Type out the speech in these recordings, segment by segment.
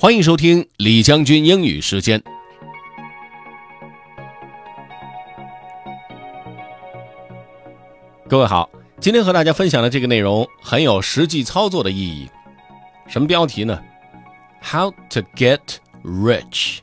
欢迎收听李将军英语时间。各位好，今天和大家分享的这个内容很有实际操作的意义。什么标题呢？How to get rich。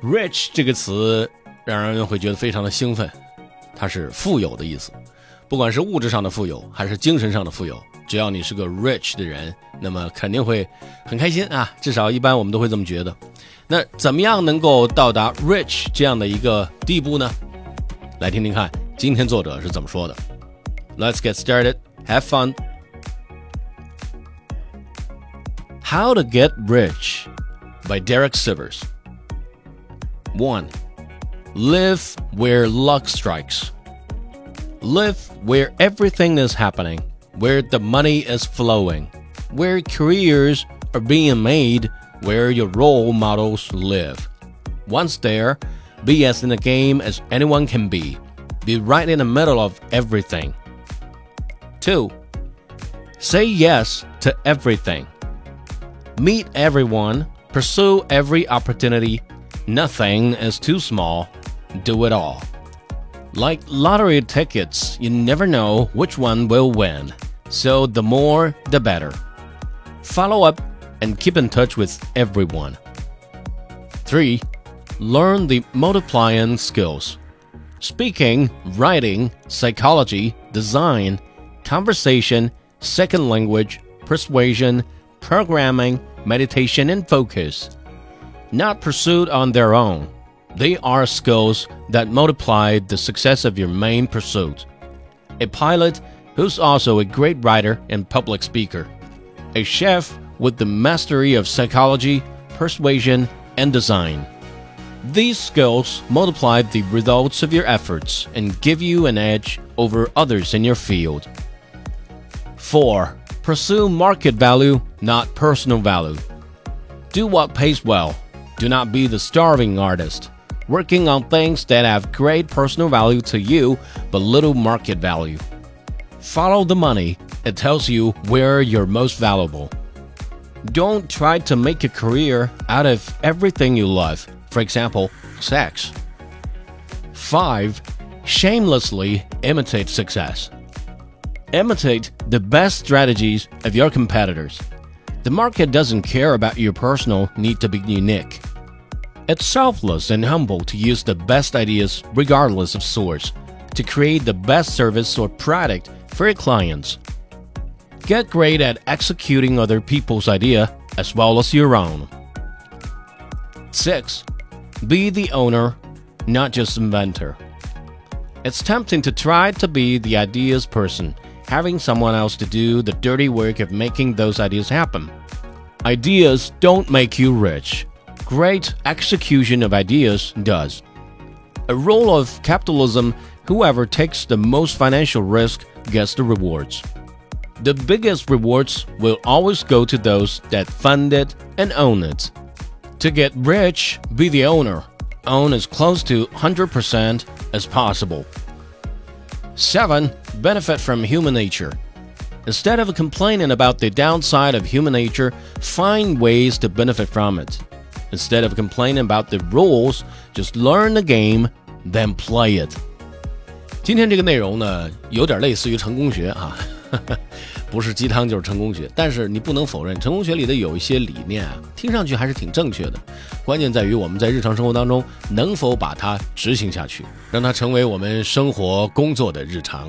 rich 这个词让人会觉得非常的兴奋，它是富有的意思，不管是物质上的富有还是精神上的富有，只要你是个 rich 的人，那么肯定会很开心啊。至少一般我们都会这么觉得。那怎么样能够到达 rich 这样的一个地步呢？来听听看。今天作者是怎么说的？Let's get started. Have fun. How to Get Rich by Derek Sivers. 1. Live where luck strikes. Live where everything is happening, where the money is flowing, where careers are being made, where your role models live. Once there, be as in the game as anyone can be be right in the middle of everything. 2. Say yes to everything. Meet everyone, pursue every opportunity. Nothing is too small. Do it all. Like lottery tickets, you never know which one will win. So the more, the better. Follow up and keep in touch with everyone. 3. Learn the multiplying skills speaking, writing, psychology, design, conversation, second language, persuasion, programming, meditation, and focus. Not pursued on their own. They are skills that multiply the success of your main pursuit. A pilot who's also a great writer and public speaker. A chef with the mastery of psychology, persuasion, and design. These skills multiply the results of your efforts and give you an edge over others in your field. 4. Pursue market value, not personal value. Do what pays well. Do not be the starving artist, working on things that have great personal value to you but little market value. Follow the money, it tells you where you're most valuable. Don't try to make a career out of everything you love for example, sex. 5. Shamelessly imitate success. Imitate the best strategies of your competitors. The market doesn't care about your personal need to be unique. It's selfless and humble to use the best ideas regardless of source to create the best service or product for your clients. Get great at executing other people's idea as well as your own. 6. Be the owner, not just inventor. It's tempting to try to be the ideas person, having someone else to do the dirty work of making those ideas happen. Ideas don't make you rich. Great execution of ideas does. A rule of capitalism whoever takes the most financial risk gets the rewards. The biggest rewards will always go to those that fund it and own it. To get rich, be the owner. Own as close to 100% as possible. 7. Benefit from human nature. Instead of complaining about the downside of human nature, find ways to benefit from it. Instead of complaining about the rules, just learn the game, then play it. 今天这个内容呢，有点类似于成功学啊。不是鸡汤就是成功学，但是你不能否认，成功学里的有一些理念啊，听上去还是挺正确的。关键在于我们在日常生活当中能否把它执行下去，让它成为我们生活工作的日常。